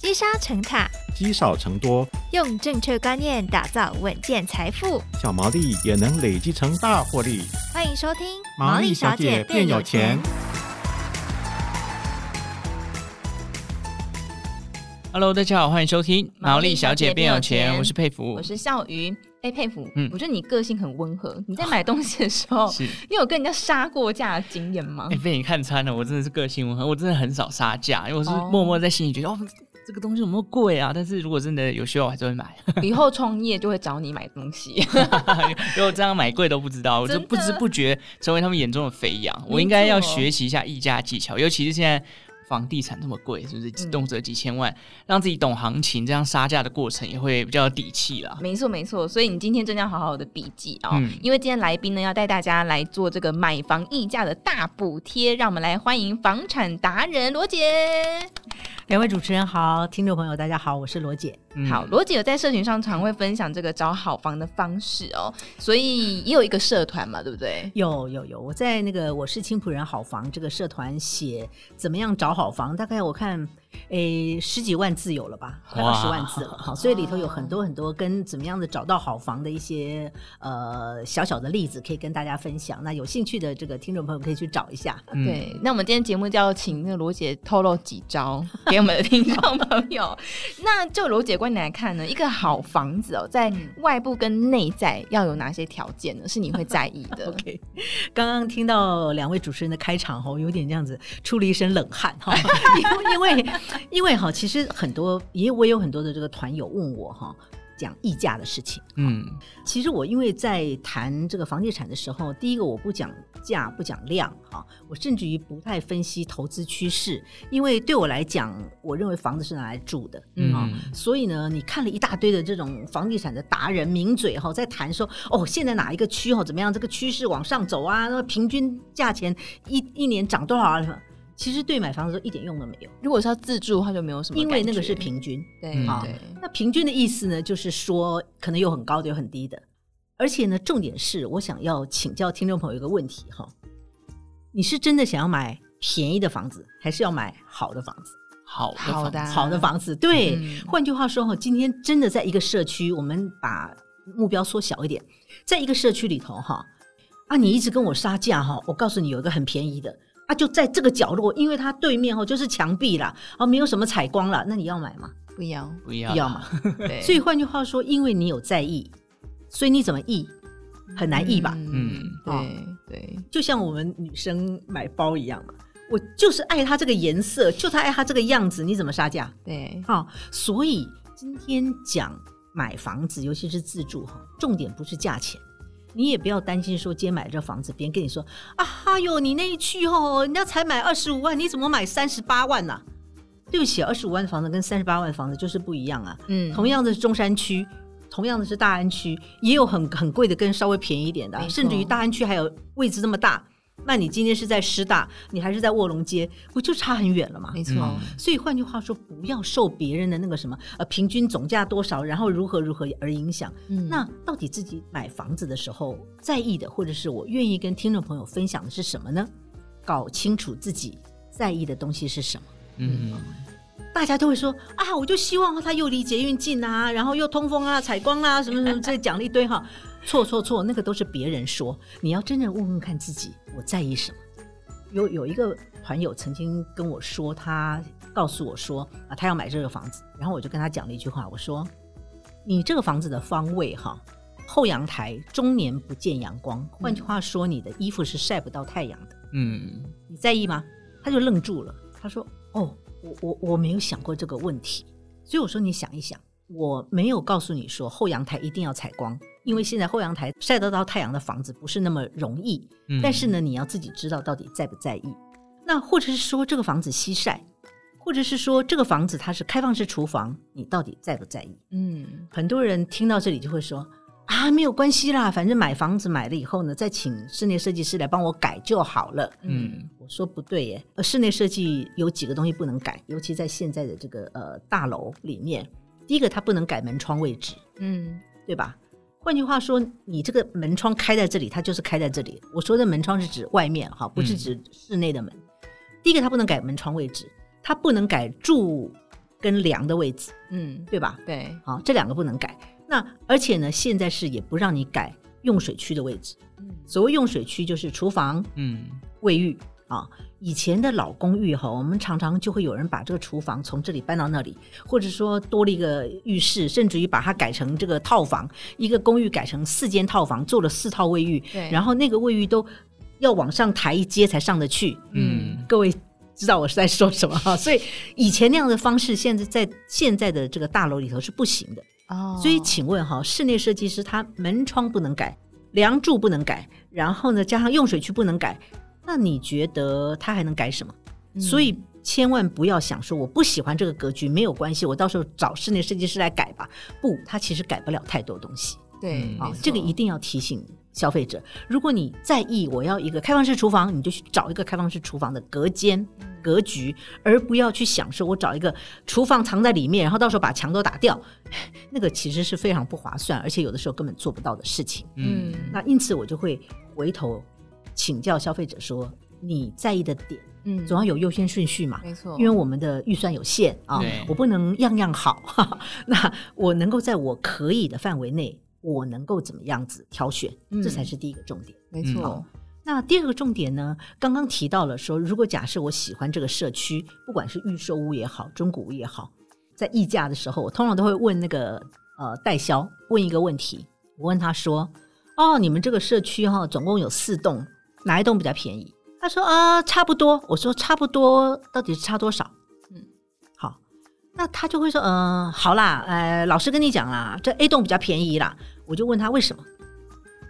积沙成塔，积少成多，用正确观念打造稳健财富，小毛利也能累积成大获利。欢迎收听《毛利小姐变有钱》。Hello，大家好，欢迎收听《毛利小姐变有钱》，我是佩服，我是笑鱼。哎，佩服，嗯，我觉得你个性很温和。你在买东西的时候，是你有跟人家杀过价的经验吗？哎，被你看穿了，我真的是个性温和，我真的很少杀价，因为我是默默在心里觉得，哦。哦这个东西有没有贵啊？但是如果真的有需要，我还是会买。以后创业就会找你买东西，如果这样买贵都不知道，我就不知不觉成为他们眼中的肥羊。我应该要学习一下议价技巧，尤其是现在。房地产这么贵，是不是动辄几千万？嗯、让自己懂行情，这样杀价的过程也会比较有底气啦。没错，没错。所以你今天真的要好好的笔记啊，嗯、因为今天来宾呢要带大家来做这个买房议价的大补贴，让我们来欢迎房产达人罗姐。两位主持人好，听众朋友大家好，我是罗姐。嗯、好，罗姐有在社群上常会分享这个找好房的方式哦，所以也有一个社团嘛，对不对？有有有，我在那个我是青浦人好房这个社团写怎么样找好房，大概我看。诶，十几万字有了吧？快二十万字了，好，所以里头有很多很多跟怎么样的找到好房的一些呃小小的例子，可以跟大家分享。那有兴趣的这个听众朋友可以去找一下。嗯、对，那我们今天节目就要请那个罗姐透露几招给我们的听众朋友。那就罗姐观点来看呢，一个好房子哦，在外部跟内在要有哪些条件呢？是你会在意的？OK，刚刚听到两位主持人的开场哦，有点这样子出了一身冷汗哈，因为。因为 哈，其实很多也我也有很多的这个团友问我哈，讲溢价的事情。嗯，其实我因为在谈这个房地产的时候，第一个我不讲价不讲量哈，我甚至于不太分析投资趋势，因为对我来讲，我认为房子是拿来住的，嗯，所以呢，你看了一大堆的这种房地产的达人名嘴哈，在谈说哦，现在哪一个区哈怎么样，这个趋势往上走啊，那平均价钱一一年涨多少啊？其实对买房子一点用都没有。如果是要自住的话，就没有什么。因为那个是平均，对，好。那平均的意思呢，就是说可能有很高的，有很低的。而且呢，重点是我想要请教听众朋友一个问题哈：你是真的想要买便宜的房子，还是要买好的房子？好的房子，好的房子。对，嗯、换句话说哈，今天真的在一个社区，我们把目标缩小一点，在一个社区里头哈，啊，你一直跟我杀价哈，我告诉你有一个很便宜的。啊，就在这个角落，因为它对面哦就是墙壁啦，哦没有什么采光了，那你要买吗？不要，不要，不要嘛。对，所以换句话说，因为你有在意，所以你怎么意很难意吧？嗯，对对，就像我们女生买包一样嘛，我就是爱它这个颜色，就它爱它这个样子，你怎么杀价？对，好，所以今天讲买房子，尤其是自住哈，重点不是价钱。你也不要担心说，今天买这房子，别人跟你说啊，哈哟，你那一区哦，人家才买二十五万，你怎么买三十八万呢、啊？对不起，二十五万的房子跟三十八万的房子就是不一样啊。嗯，同样的是中山区，同样的是大安区，也有很很贵的跟稍微便宜一点的，错甚至于大安区还有位置这么大。那你今天是在师大，你还是在卧龙街，不就差很远了吗？没错。所以换句话说，不要受别人的那个什么呃平均总价多少，然后如何如何而影响。嗯，那到底自己买房子的时候在意的，或者是我愿意跟听众朋友分享的是什么呢？搞清楚自己在意的东西是什么。嗯，大家都会说啊，我就希望它又离捷运近啊，然后又通风啊、采光啊，什么什么，这讲了一堆哈。错错错，那个都是别人说，你要真正问问看自己，我在意什么。有有一个团友曾经跟我说，他告诉我说啊，他要买这个房子，然后我就跟他讲了一句话，我说，你这个房子的方位哈，后阳台终年不见阳光，换句话说，你的衣服是晒不到太阳的。嗯，你在意吗？他就愣住了，他说，哦，我我我没有想过这个问题，所以我说你想一想。我没有告诉你说后阳台一定要采光，因为现在后阳台晒得到太阳的房子不是那么容易。嗯，但是呢，你要自己知道到底在不在意。那或者是说这个房子西晒，或者是说这个房子它是开放式厨房，你到底在不在意？嗯，很多人听到这里就会说啊，没有关系啦，反正买房子买了以后呢，再请室内设计师来帮我改就好了。嗯，我说不对耶，呃，室内设计有几个东西不能改，尤其在现在的这个呃大楼里面。第一个，它不能改门窗位置，嗯，对吧？换句话说，你这个门窗开在这里，它就是开在这里。我说的门窗是指外面，哈，不是指室内的门。嗯、第一个，它不能改门窗位置，它不能改柱跟梁的位置，嗯，对吧？对，好，这两个不能改。那而且呢，现在是也不让你改用水区的位置。所谓用水区就是厨房、嗯，卫浴啊。以前的老公寓哈，我们常常就会有人把这个厨房从这里搬到那里，或者说多了一个浴室，甚至于把它改成这个套房，一个公寓改成四间套房，做了四套卫浴。对，然后那个卫浴都要往上抬一阶才上得去。嗯，各位知道我是在说什么哈？所以以前那样的方式，现在在现在的这个大楼里头是不行的。哦，所以请问哈，室内设计师他门窗不能改，梁柱不能改，然后呢，加上用水区不能改。那你觉得他还能改什么？嗯、所以千万不要想说我不喜欢这个格局，没有关系，我到时候找室内设计师来改吧。不，他其实改不了太多东西。对啊，这个一定要提醒消费者。如果你在意我要一个开放式厨房，你就去找一个开放式厨房的隔间格局，而不要去想说我找一个厨房藏在里面，然后到时候把墙都打掉，那个其实是非常不划算，而且有的时候根本做不到的事情。嗯，那因此我就会回头。请教消费者说，你在意的点，嗯，总要有优先顺序嘛，没错，因为我们的预算有限啊，我不能样样好，哈哈，那我能够在我可以的范围内，我能够怎么样子挑选，嗯，这才是第一个重点，没错，嗯。那第二个重点呢，刚刚提到了说，如果假设我喜欢这个社区，不管是预售屋也好，中古屋也好，在议价的时候，我通常都会问那个呃代销问一个问题，我问他说，哦，你们这个社区哈，总共有四栋。哪一栋比较便宜？他说啊，差不多。我说差不多，到底是差多少？嗯，好，那他就会说，嗯、好啦，呃，老师跟你讲啦，这 A 栋比较便宜啦。我就问他为什么，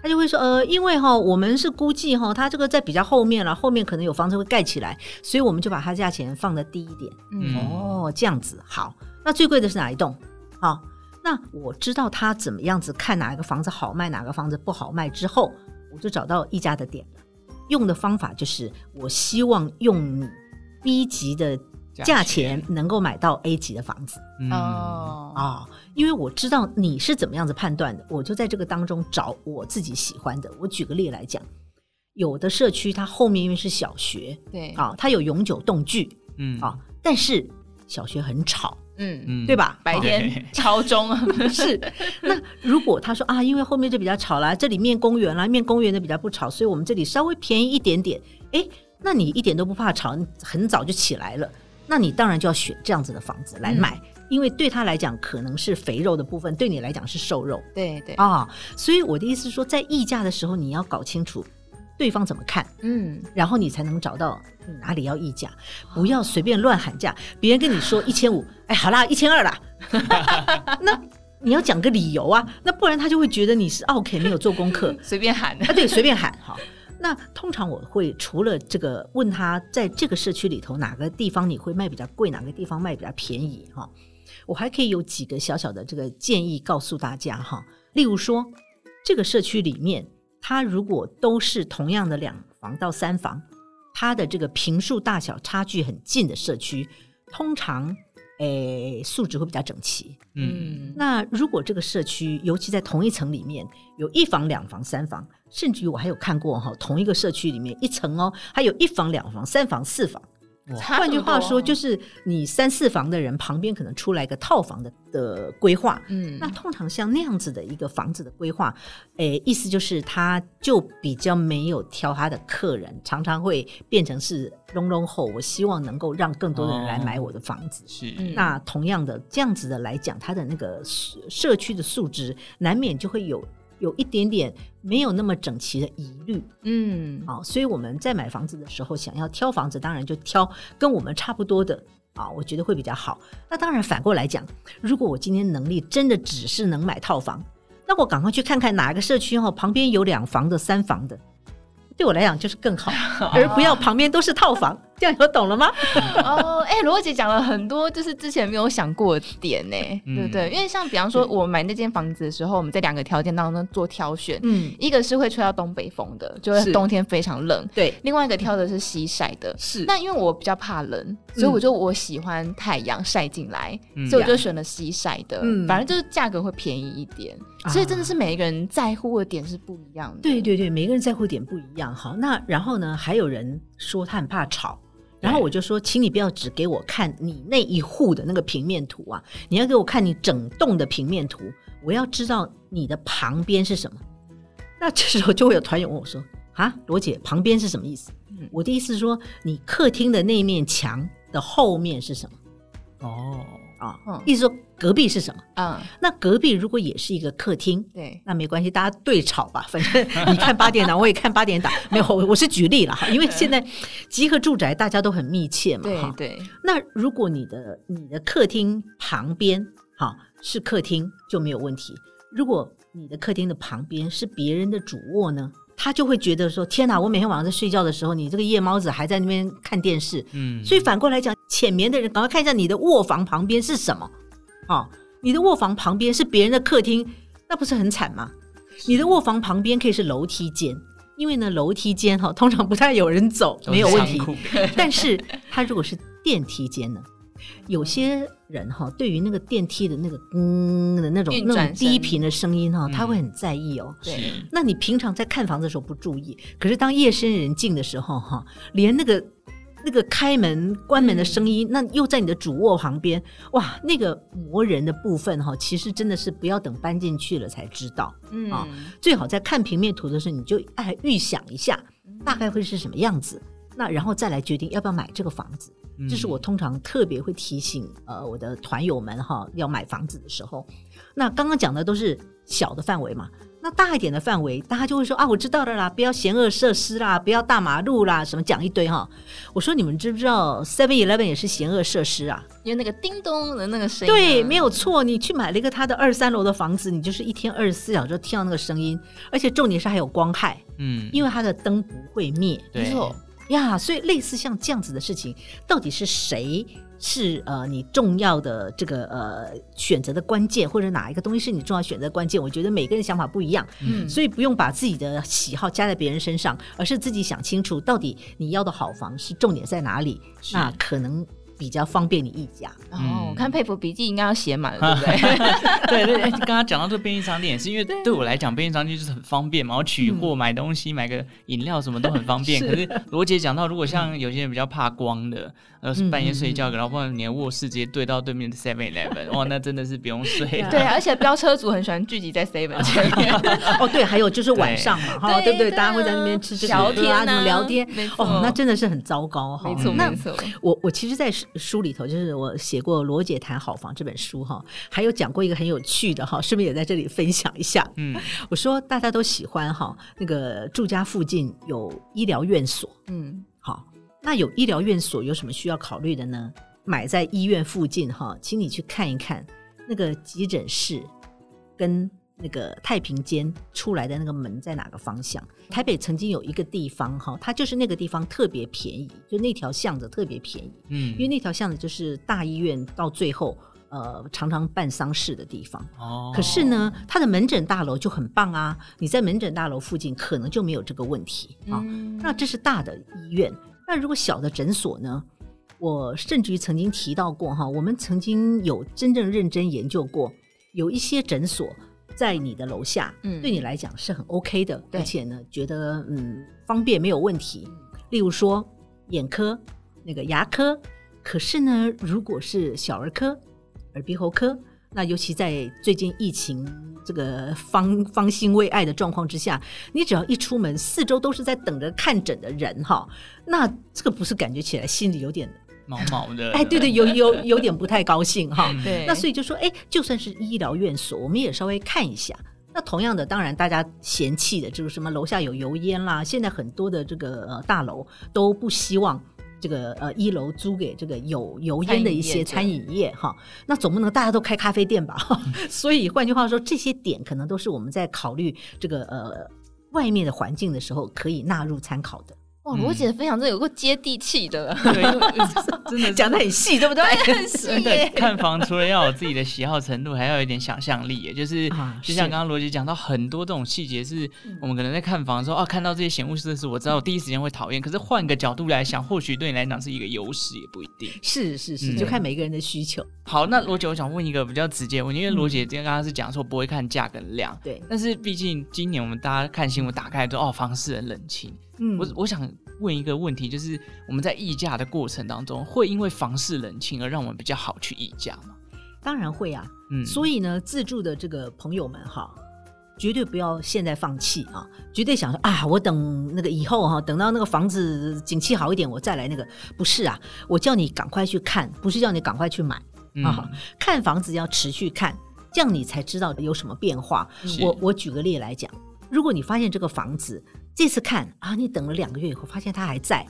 他就会说，呃，因为哈，我们是估计哈，他这个在比较后面了，后面可能有房子会盖起来，所以我们就把它价钱放得低一点。嗯，哦，这样子好。那最贵的是哪一栋？好，那我知道他怎么样子看哪一个房子好卖，哪个房子不好卖之后，我就找到一家的点了。用的方法就是，我希望用你 B 级的价钱能够买到 A 级的房子。哦啊，因为我知道你是怎么样子判断的，我就在这个当中找我自己喜欢的。我举个例来讲，有的社区它后面因为是小学，对啊，它有永久动距，嗯啊，但是小学很吵。嗯嗯，对吧？白天超中 是。那如果他说啊，因为后面就比较吵啦，这里面公园啦，面公园的比较不吵，所以我们这里稍微便宜一点点。哎，那你一点都不怕吵，你很早就起来了，那你当然就要选这样子的房子来买，嗯、因为对他来讲可能是肥肉的部分，对你来讲是瘦肉。对对啊，所以我的意思是说，在议价的时候，你要搞清楚。对方怎么看？嗯，然后你才能找到哪里要议价，不要随便乱喊价。别人跟你说一千五，哎，好啦，一千二啦。那你要讲个理由啊，那不然他就会觉得你是 OK 没有做功课，随便喊啊。对，随便喊。好，那通常我会除了这个问他在这个社区里头哪个地方你会卖比较贵，哪个地方卖比较便宜哈，我还可以有几个小小的这个建议告诉大家哈。例如说，这个社区里面。它如果都是同样的两房到三房，它的这个平数大小差距很近的社区，通常诶素质会比较整齐。嗯，那如果这个社区，尤其在同一层里面，有一房、两房、三房，甚至于我还有看过哈，同一个社区里面一层哦，还有一房、两房、三房、四房。换句话说，就是你三四房的人旁边可能出来一个套房的的规划。嗯，那通常像那样子的一个房子的规划，诶，意思就是他就比较没有挑他的客人，常常会变成是隆隆后。我希望能够让更多的人来买我的房子。是，那同样的这样子的来讲，他的那个社区的素质难免就会有。有一点点没有那么整齐的疑虑，嗯，好，所以我们在买房子的时候，想要挑房子，当然就挑跟我们差不多的啊，我觉得会比较好。那当然反过来讲，如果我今天能力真的只是能买套房，那我赶快去看看哪个社区哈，旁边有两房的、三房的。对我来讲就是更好，而不要旁边都是套房，这样有懂了吗？哦，哎，罗姐讲了很多，就是之前没有想过的点呢，对不对？因为像比方说，我买那间房子的时候，我们在两个条件当中做挑选，嗯，一个是会吹到东北风的，就是冬天非常冷，对；另外一个挑的是西晒的，是。那因为我比较怕冷，所以我就我喜欢太阳晒进来，所以我就选了西晒的，嗯反正就是价格会便宜一点。所以真的是每一个人在乎的点是不一样的。对对对，每个人在乎点不一样。好，那然后呢，还有人说他很怕吵，然后我就说，请你不要只给我看你那一户的那个平面图啊，你要给我看你整栋的平面图，我要知道你的旁边是什么。那这时候就会有团友问我说：“啊，罗姐，旁边是什么意思？”嗯、我的意思是说，你客厅的那面墙的后面是什么？哦。啊，嗯、意思说隔壁是什么？嗯，那隔壁如果也是一个客厅，对，那没关系，大家对吵吧，反正 你看八点档，我也看八点档，没有，我是举例了哈，因为现在集合住宅大家都很密切嘛，哈，对。那如果你的你的客厅旁边哈是客厅就没有问题，如果你的客厅的旁边是别人的主卧呢？他就会觉得说：“天哪！我每天晚上在睡觉的时候，你这个夜猫子还在那边看电视。”嗯，所以反过来讲，浅眠的人赶快看一下你的卧房旁边是什么？哦，你的卧房旁边是别人的客厅，那不是很惨吗？你的卧房旁边可以是楼梯间，因为呢，楼梯间哈通常不太有人走，没有问题。但是它如果是电梯间呢？有些人哈，对于那个电梯的那个嗯的那种那种低频的声音哈，他会很在意哦。对，那你平常在看房子的时候不注意，可是当夜深人静的时候哈，连那个那个开门关门的声音，那又在你的主卧旁边，哇，那个磨人的部分哈，其实真的是不要等搬进去了才知道。嗯。啊，最好在看平面图的时候，你就哎预想一下大概会是什么样子，那然后再来决定要不要买这个房子。这是我通常特别会提醒呃我的团友们哈，要买房子的时候。那刚刚讲的都是小的范围嘛，那大一点的范围，大家就会说啊，我知道了啦，不要嫌恶设施啦，不要大马路啦，什么讲一堆哈。我说你们知不知道 Seven Eleven 也是嫌恶设施啊？因为那个叮咚的那个声音。对，没有错。你去买了一个他的二三楼的房子，你就是一天二十四小时听到那个声音，而且重点是还有光害，嗯，因为它的灯不会灭，没错。呀，所以类似像这样子的事情，到底是谁是呃你重要的这个呃选择的关键，或者哪一个东西是你重要选择的关键？我觉得每个人想法不一样，嗯，所以不用把自己的喜好加在别人身上，而是自己想清楚，到底你要的好房是重点在哪里？是那可能。比较方便你议价。哦，我看佩服笔记应该要写满了，对不对？对对，刚刚讲到这个便利商店，也是因为对。我来讲，便利商店就是很方便嘛，我取货、买东西、买个饮料什么都很方便。可是罗姐讲到，如果像有些人比较怕光的，呃，半夜睡觉，然后不然你的卧室直接对到对面的 Seven Eleven，哇，那真的是不用睡。对，而且飙车族很喜欢聚集在 Seven 前面。哦，对，还有就是晚上嘛，哈，对不对？大家会在那边吃这个聊天啊，怎么聊天？哦，那真的是很糟糕哈。没错，没错。我我其实，在书里头就是我写过《罗姐谈好房》这本书哈，还有讲过一个很有趣的哈，顺便也在这里分享一下。嗯，我说大家都喜欢哈，那个住家附近有医疗院所。嗯，好，那有医疗院所有什么需要考虑的呢？买在医院附近哈，请你去看一看那个急诊室跟。那个太平间出来的那个门在哪个方向？台北曾经有一个地方哈，它就是那个地方特别便宜，就那条巷子特别便宜。嗯，因为那条巷子就是大医院到最后呃常常办丧事的地方。哦，可是呢，它的门诊大楼就很棒啊！你在门诊大楼附近可能就没有这个问题啊。嗯，那这是大的医院，那如果小的诊所呢？我甚至于曾经提到过哈，我们曾经有真正认真研究过，有一些诊所。在你的楼下，嗯，对你来讲是很 OK 的，对而且呢，觉得嗯方便没有问题。例如说眼科、那个牙科，可是呢，如果是小儿科、耳鼻喉科，那尤其在最近疫情这个方方兴未艾的状况之下，你只要一出门，四周都是在等着看诊的人哈，那这个不是感觉起来心里有点。毛毛的，哎，对对，有有有点不太高兴哈。对，那所以就说，哎，就算是医疗院所，我们也稍微看一下。那同样的，当然大家嫌弃的就是什么楼下有油烟啦。现在很多的这个呃大楼都不希望这个呃一楼租给这个有油烟的一些餐饮业哈。那总不能大家都开咖啡店吧？所以换句话说，这些点可能都是我们在考虑这个呃外面的环境的时候可以纳入参考的。哇，罗姐的分享真有够接地气的，对，真的讲的很细，对不对？很细。对，看房除了要有自己的喜好程度，还要有一点想象力，就是就像刚刚罗姐讲到很多这种细节，是我们可能在看房的时候啊，看到这些嫌恶设施，我知道我第一时间会讨厌，可是换个角度来想，或许对你来讲是一个优势，也不一定。是是是，就看每个人的需求。好，那罗姐，我想问一个比较直接问题，因为罗姐今天刚刚是讲说不会看价跟量，对，但是毕竟今年我们大家看新闻打开之后，哦，房市很冷清，嗯，我我想。问一个问题，就是我们在议价的过程当中，会因为房市冷清而让我们比较好去议价吗？当然会啊，嗯，所以呢，自住的这个朋友们哈，绝对不要现在放弃啊，绝对想说啊，我等那个以后哈，等到那个房子景气好一点，我再来那个。不是啊，我叫你赶快去看，不是叫你赶快去买啊。嗯，看房子要持续看，这样你才知道有什么变化。我我举个例来讲，如果你发现这个房子这次看啊，你等了两个月以后发现它还在。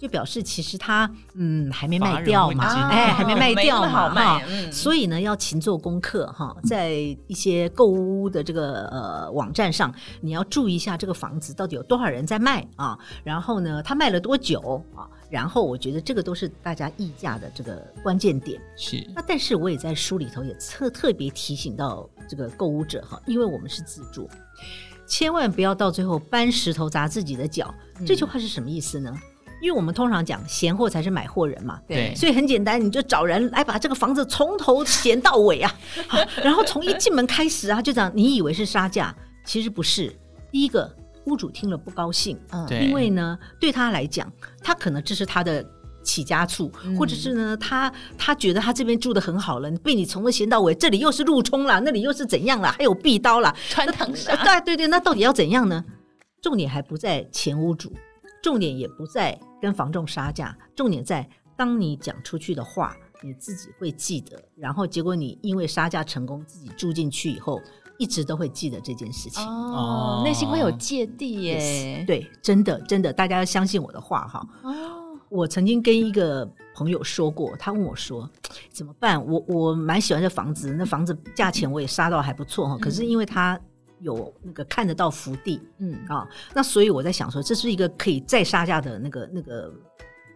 就表示其实它嗯还没卖掉嘛，哎还没卖掉嘛哈，所以呢要勤做功课哈，在一些购物的这个呃网站上，你要注意一下这个房子到底有多少人在卖啊，然后呢它卖了多久啊，然后我觉得这个都是大家议价的这个关键点。是，那但是我也在书里头也特特别提醒到这个购物者哈，因为我们是自住，千万不要到最后搬石头砸自己的脚。这句话是什么意思呢？因为我们通常讲闲货才是买货人嘛，对，所以很简单，你就找人来把这个房子从头闲到尾啊，好，然后从一进门开始啊，就这样，你以为是杀价，其实不是。第一个，屋主听了不高兴，嗯，因为呢，对他来讲，他可能这是他的起家处，嗯、或者是呢，他他觉得他这边住的很好了，被你从头嫌到尾，这里又是路冲了，那里又是怎样了，还有壁刀了，穿堂杀，对对对，那到底要怎样呢？重点还不在前屋主，重点也不在。跟房仲杀价，重点在当你讲出去的话，你自己会记得，然后结果你因为杀价成功，自己住进去以后，一直都会记得这件事情。哦，内心会有芥蒂耶。Yes, 对，真的真的，大家要相信我的话哈。哦，我曾经跟一个朋友说过，他问我说怎么办？我我蛮喜欢这房子，那房子价钱我也杀到还不错哈，嗯、可是因为他。有那个看得到福地，嗯啊，那所以我在想说，这是一个可以再杀价的那个那个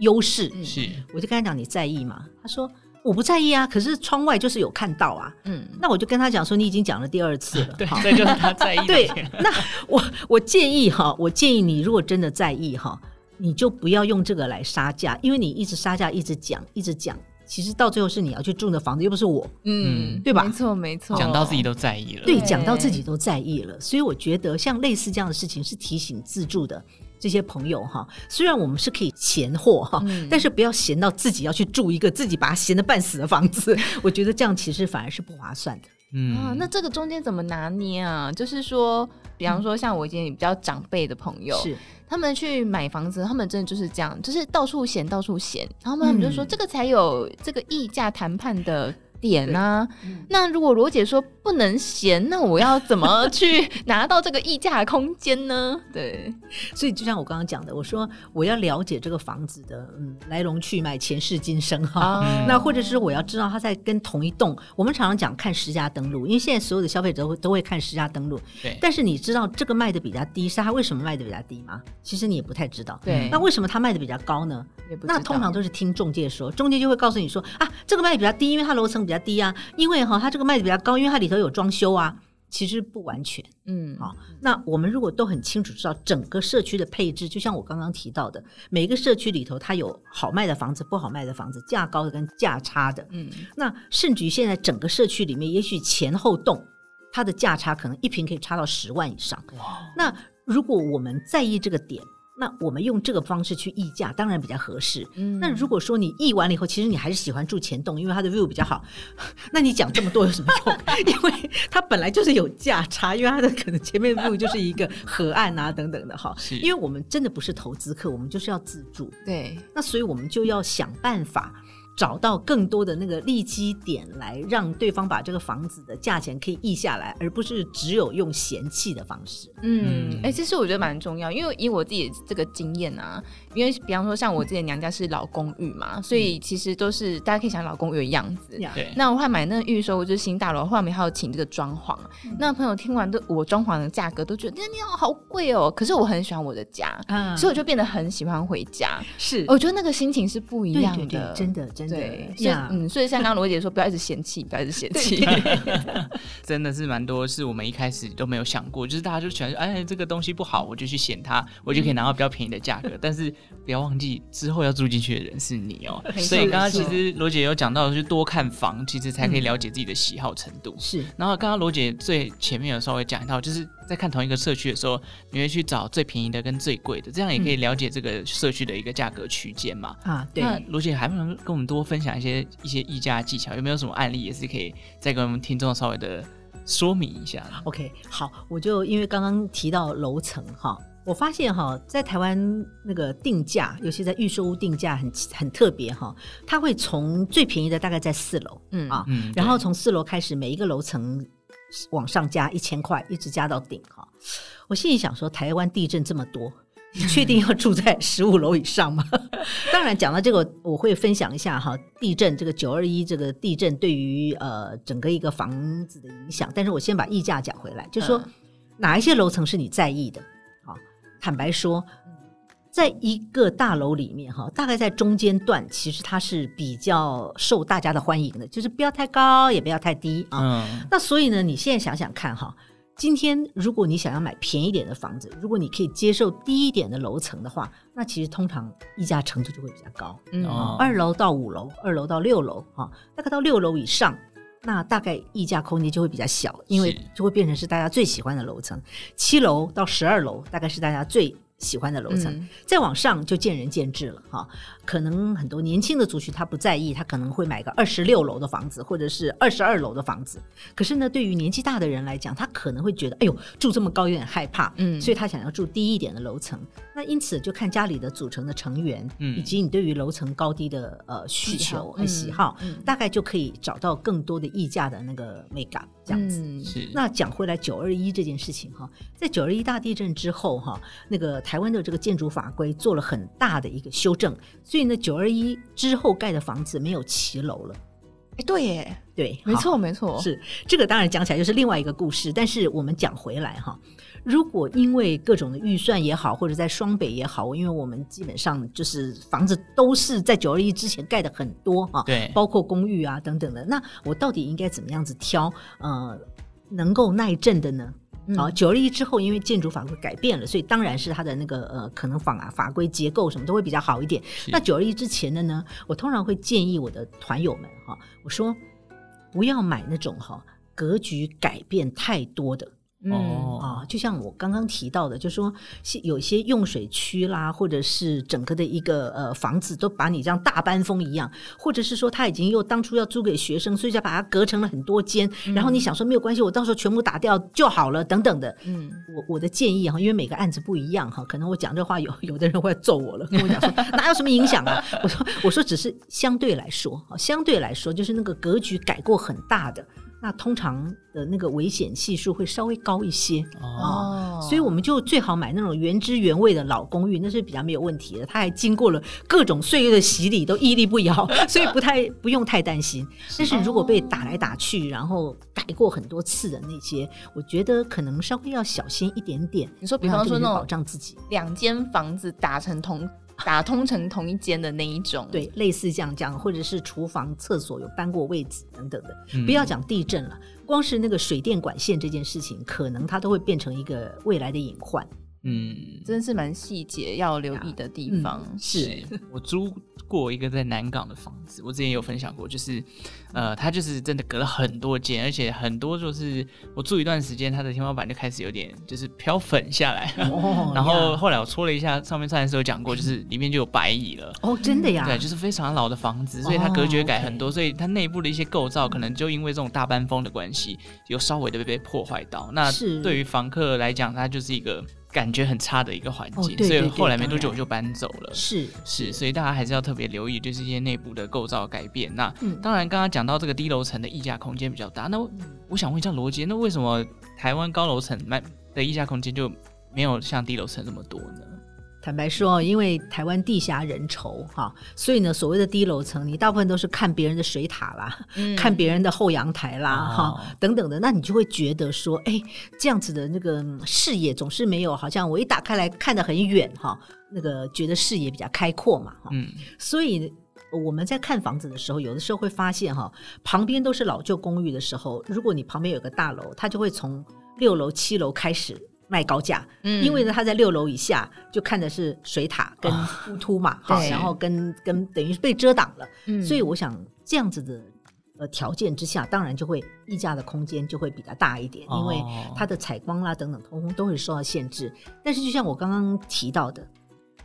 优势。是，我就跟他讲，你在意吗？他说我不在意啊，可是窗外就是有看到啊。嗯，那我就跟他讲说，你已经讲了第二次了，对，这就是他在意。对，那我我建议哈，我建议你，如果真的在意哈，你就不要用这个来杀价，因为你一直杀价，一直讲，一直讲。其实到最后是你要去住的房子，又不是我，嗯，对吧？没错，没错。讲到自己都在意了，对，讲到自己都在意了。所以我觉得像类似这样的事情，是提醒自住的这些朋友哈。虽然我们是可以闲货哈，嗯、但是不要闲到自己要去住一个自己把它闲得半死的房子。我觉得这样其实反而是不划算的。嗯啊，那这个中间怎么拿捏啊？就是说，比方说像我一些比较长辈的朋友，是。他们去买房子，他们真的就是这样，就是到处闲，到处闲，然后他们就说这个才有这个议价谈判的点啊，嗯、那如果罗姐说不能闲，那我要怎么去拿到这个溢价空间呢？对，所以就像我刚刚讲的，我说我要了解这个房子的嗯来龙去脉、前世今生哈，哦、那或者是我要知道他在跟同一栋，我们常常讲看实家登录，因为现在所有的消费者都会都会看实家登录，对。但是你知道这个卖的比较低，是他为什么卖的比较低吗？其实你也不太知道。对。那为什么他卖的比较高呢？也不。那通常都是听中介说，中介就会告诉你说啊，这个卖的比较低，因为它楼层比较。比较低啊，因为哈，它这个卖的比较高，因为它里头有装修啊，其实不完全，嗯，好，那我们如果都很清楚知道整个社区的配置，就像我刚刚提到的，每个社区里头它有好卖的房子，不好卖的房子，价高的跟价差的，嗯，那甚至于现在整个社区里面，也许前后栋它的价差可能一平可以差到十万以上，哇，那如果我们在意这个点。那我们用这个方式去议价，当然比较合适。嗯，那如果说你议完了以后，其实你还是喜欢住前栋，因为它的 view 比较好，那你讲这么多有什么用？因为它本来就是有价差，因为它的可能前面的 view 就是一个河岸啊等等的哈。是因为我们真的不是投资客，我们就是要自住。对，那所以我们就要想办法。找到更多的那个利基点来让对方把这个房子的价钱可以议下来，而不是只有用嫌弃的方式。嗯，哎、欸，其实我觉得蛮重要，因为以我自己这个经验啊，因为比方说像我自己的娘家是老公寓嘛，嗯、所以其实都是大家可以想老公寓的样子。对。那我后来买那个预售就是新大楼，后面还有请这个装潢。嗯、那朋友听完都我装潢的价格都觉得，你好好贵哦。可是我很喜欢我的家，嗯、所以我就变得很喜欢回家。是，我觉得那个心情是不一样的，对对对真的。对，所以嗯，所以像刚刚罗姐说，不要一直嫌弃，不要一直嫌弃，真的是蛮多，是我们一开始都没有想过，就是大家就喜欢说，哎，这个东西不好，我就去嫌它，我就可以拿到比较便宜的价格。但是不要忘记，之后要住进去的人是你哦。所以刚刚其实罗姐有讲到，就是多看房，其实才可以了解自己的喜好程度。是。然后刚刚罗姐最前面有稍微讲到，就是在看同一个社区的时候，你会去找最便宜的跟最贵的，这样也可以了解这个社区的一个价格区间嘛。啊，对。那罗姐还不能跟我们多分享一些一些议价技巧？有没有什么案例也是可以再跟我们听众稍微的说明一下？OK，好，我就因为刚刚提到楼层哈。我发现哈，在台湾那个定价，尤其在预售屋定价很很特别哈，它会从最便宜的大概在四楼，嗯啊，嗯然后从四楼开始，每一个楼层往上加一千块，一直加到顶哈。我心里想说，台湾地震这么多，你确定要住在 十五楼以上吗？当然，讲到这个，我会分享一下哈，地震这个九二一这个地震对于呃整个一个房子的影响。但是我先把溢价讲回来，就是说哪一些楼层是你在意的？坦白说，在一个大楼里面，哈，大概在中间段，其实它是比较受大家的欢迎的，就是不要太高，也不要太低啊。嗯。那所以呢，你现在想想看，哈，今天如果你想要买便宜点的房子，如果你可以接受低一点的楼层的话，那其实通常溢价程度就会比较高。嗯。二楼到五楼，二楼到六楼，哈，大概到六楼以上。那大概溢价空间就会比较小，因为就会变成是大家最喜欢的楼层。七楼到十二楼大概是大家最喜欢的楼层，嗯、再往上就见仁见智了哈。可能很多年轻的族群他不在意，他可能会买个二十六楼的房子，或者是二十二楼的房子。可是呢，对于年纪大的人来讲，他可能会觉得，哎呦，住这么高有点害怕，嗯，所以他想要住低一点的楼层。那因此就看家里的组成的成员，嗯，以及你对于楼层高低的呃需求和喜好，嗯，大概就可以找到更多的溢价的那个美感。这样子。嗯、是。那讲回来，九二一这件事情哈，在九二一大地震之后哈，那个台湾的这个建筑法规做了很大的一个修正。所以呢，九二一之后盖的房子没有骑楼了。哎，对耶，对，没错，没错，是这个。当然讲起来就是另外一个故事。但是我们讲回来哈，如果因为各种的预算也好，或者在双北也好，因为我们基本上就是房子都是在九二一之前盖的很多啊，对，包括公寓啊等等的。那我到底应该怎么样子挑呃能够耐震的呢？好，九二一之后，因为建筑法规改变了，所以当然是它的那个呃，可能法啊法规结构什么都会比较好一点。那九二一之前的呢，我通常会建议我的团友们哈，我说不要买那种哈格局改变太多的。哦啊，就像我刚刚提到的，就是说有些用水区啦，或者是整个的一个呃房子都把你这样大搬风一样，或者是说他已经又当初要租给学生，所以就把它隔成了很多间，嗯、然后你想说没有关系，我到时候全部打掉就好了，等等的。嗯，我我的建议哈，因为每个案子不一样哈，可能我讲这话有有的人会揍我了，跟我讲说哪有什么影响啊？我说我说只是相对来说，相对来说就是那个格局改过很大的。那通常的那个危险系数会稍微高一些哦，所以我们就最好买那种原汁原味的老公寓，那是比较没有问题的。它还经过了各种岁月的洗礼，都屹立不摇，所以不太不用太担心。但是如果被打来打去，然后改过很多次的那些，我觉得可能稍微要小心一点点。你说，比方说那种保障自己，两间房子打成同。打通成同一间的那一种，对，类似这样这样，或者是厨房、厕所有搬过位置等等的，嗯、不要讲地震了，光是那个水电管线这件事情，可能它都会变成一个未来的隐患。嗯，真的是蛮细节要留意的地方。嗯、是。我租过一个在南港的房子，我之前有分享过，就是呃，它就是真的隔了很多间，而且很多就是我住一段时间，它的天花板就开始有点就是飘粉下来。哦，然后后来我戳了一下，上面上的时候讲过，就是里面就有白蚁了。哦，真的呀？对，就是非常老的房子，所以它隔绝改很多，哦 okay、所以它内部的一些构造可能就因为这种大班风的关系，有稍微的被被破坏到。那对于房客来讲，它就是一个。感觉很差的一个环境，哦、对对对，所以后来没多久我就搬走了。是是，所以大家还是要特别留意，就是一些内部的构造改变。那、嗯、当然，刚刚讲到这个低楼层的溢价空间比较大，那我想问一下罗杰，那为什么台湾高楼层卖的溢价空间就没有像低楼层这么多呢？坦白说，因为台湾地狭人稠哈，所以呢，所谓的低楼层，你大部分都是看别人的水塔啦，嗯、看别人的后阳台啦，哈、哦、等等的，那你就会觉得说，哎，这样子的那个视野总是没有，好像我一打开来看得很远哈，那个觉得视野比较开阔嘛，哈，嗯，所以我们在看房子的时候，有的时候会发现哈，旁边都是老旧公寓的时候，如果你旁边有个大楼，它就会从六楼、七楼开始。卖高价，嗯，因为呢，他在六楼以下就看的是水塔跟凸凸嘛，好，然后跟跟等于是被遮挡了，嗯，所以我想这样子的呃条件之下，当然就会溢价的空间就会比较大一点，因为它的采光啦等等，通通都会受到限制。但是就像我刚刚提到的，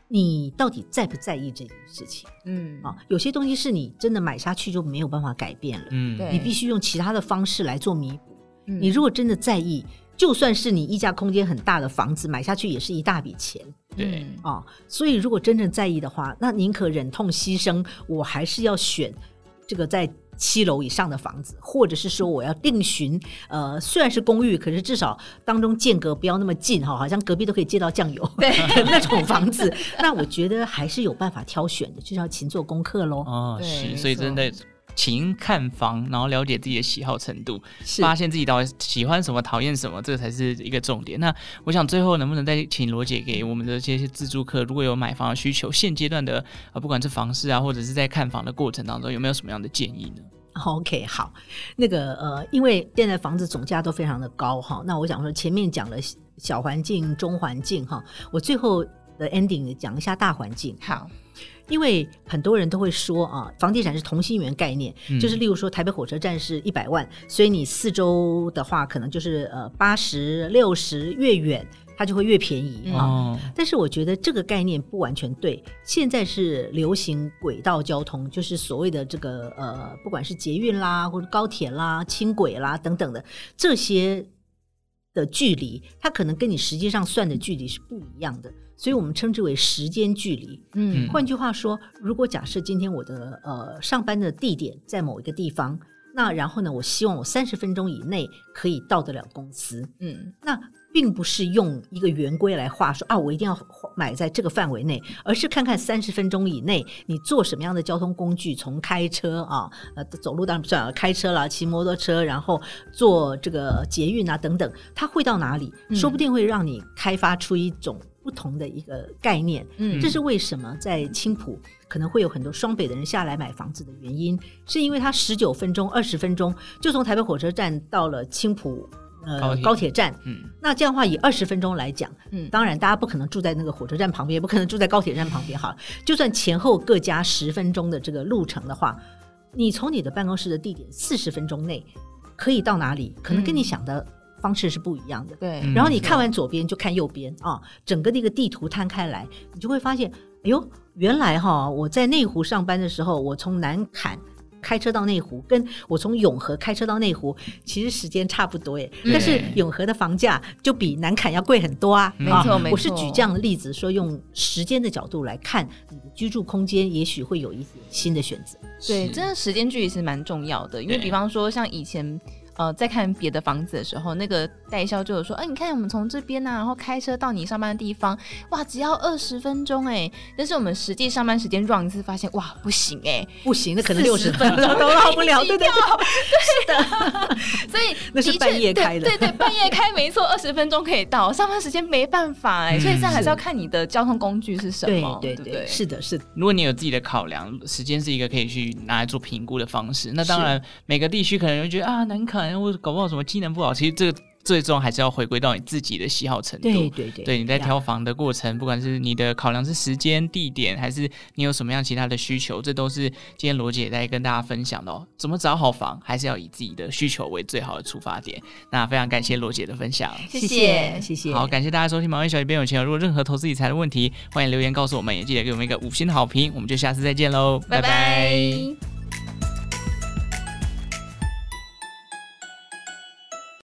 你到底在不在意这件事情？嗯。啊，有些东西是你真的买下去就没有办法改变了，嗯，你必须用其他的方式来做弥补。嗯，你如果真的在意，就算是你溢价空间很大的房子买下去也是一大笔钱，对啊，所以如果真正在意的话，那宁可忍痛牺牲，我还是要选这个在七楼以上的房子，或者是说我要另寻呃，虽然是公寓，可是至少当中间隔不要那么近哈，好像隔壁都可以借到酱油 对那种房子，那我觉得还是有办法挑选的，就是要勤做功课喽。哦，是，所以真的。勤看房，然后了解自己的喜好程度，发现自己到底喜欢什么、讨厌什么，这才是一个重点。那我想最后能不能再请罗姐给我们的这些自住客，如果有买房的需求，现阶段的啊，不管是房市啊，或者是在看房的过程当中，有没有什么样的建议呢？OK，好，那个呃，因为现在房子总价都非常的高哈，那我想说前面讲了小环境、中环境哈，我最后的 ending 讲一下大环境。好。因为很多人都会说啊，房地产是同心圆概念，嗯、就是例如说台北火车站是一百万，所以你四周的话可能就是呃八十六十，越远它就会越便宜啊。哦、但是我觉得这个概念不完全对。现在是流行轨道交通，就是所谓的这个呃，不管是捷运啦，或者高铁啦、轻轨啦等等的这些的距离，它可能跟你实际上算的距离是不一样的。所以我们称之为时间距离。嗯，换句话说，如果假设今天我的呃上班的地点在某一个地方，那然后呢，我希望我三十分钟以内可以到得了公司。嗯，那并不是用一个圆规来画说啊，我一定要买在这个范围内，而是看看三十分钟以内你坐什么样的交通工具，从开车啊，呃，走路当然不算了，开车啦，骑摩托车，然后坐这个捷运啊等等，它会到哪里？说不定会让你开发出一种。不同的一个概念，嗯，这是为什么在青浦可能会有很多双北的人下来买房子的原因，是因为它十九分钟、二十分钟就从台北火车站到了青埔呃高铁，站，嗯，那这样的话以二十分钟来讲，嗯，当然大家不可能住在那个火车站旁边，也不可能住在高铁站旁边，哈，就算前后各加十分钟的这个路程的话，你从你的办公室的地点四十分钟内可以到哪里？可能跟你想的。方式是不一样的，对。然后你看完左边就看右边啊，整个那个地图摊开来，你就会发现，哎呦，原来哈，我在内湖上班的时候，我从南崁开车到内湖，跟我从永和开车到内湖，其实时间差不多耶。但是永和的房价就比南坎要贵很多啊。没错，没错。我是举这样的例子，说用时间的角度来看你的居住空间，也许会有一些新的选择。对，真的时间距离是蛮重要的，因为比方说像以前。呃，在看别的房子的时候，那个代销就有说，哎、欸，你看我们从这边呢、啊，然后开车到你上班的地方，哇，只要二十分钟哎。但是我们实际上班时间 run 一次，发现哇，不行哎，不行，那可能六十分钟都到不了，对对对，是的。所以 那是半夜开的，对，对对，半夜开没错，二十分钟可以到，上班时间没办法哎。所以这还是要看你的交通工具是什么，对对对，对，是的，是的。如果你有自己的考量，时间是一个可以去拿来做评估的方式。那当然，每个地区可能会觉得啊，难看，或者搞不好什么。技能不好，其实这个最终还是要回归到你自己的喜好程度。对对对，对，你在挑房的过程，不管是你的考量是时间、地点，还是你有什么样其他的需求，这都是今天罗姐在跟大家分享的哦。怎么找好房，还是要以自己的需求为最好的出发点。那非常感谢罗姐的分享，谢谢谢谢。好，感谢大家收听《毛利小姐变有钱》。如果任何投资理财的问题，欢迎留言告诉我们，也记得给我们一个五星的好评。我们就下次再见喽，拜拜。拜拜。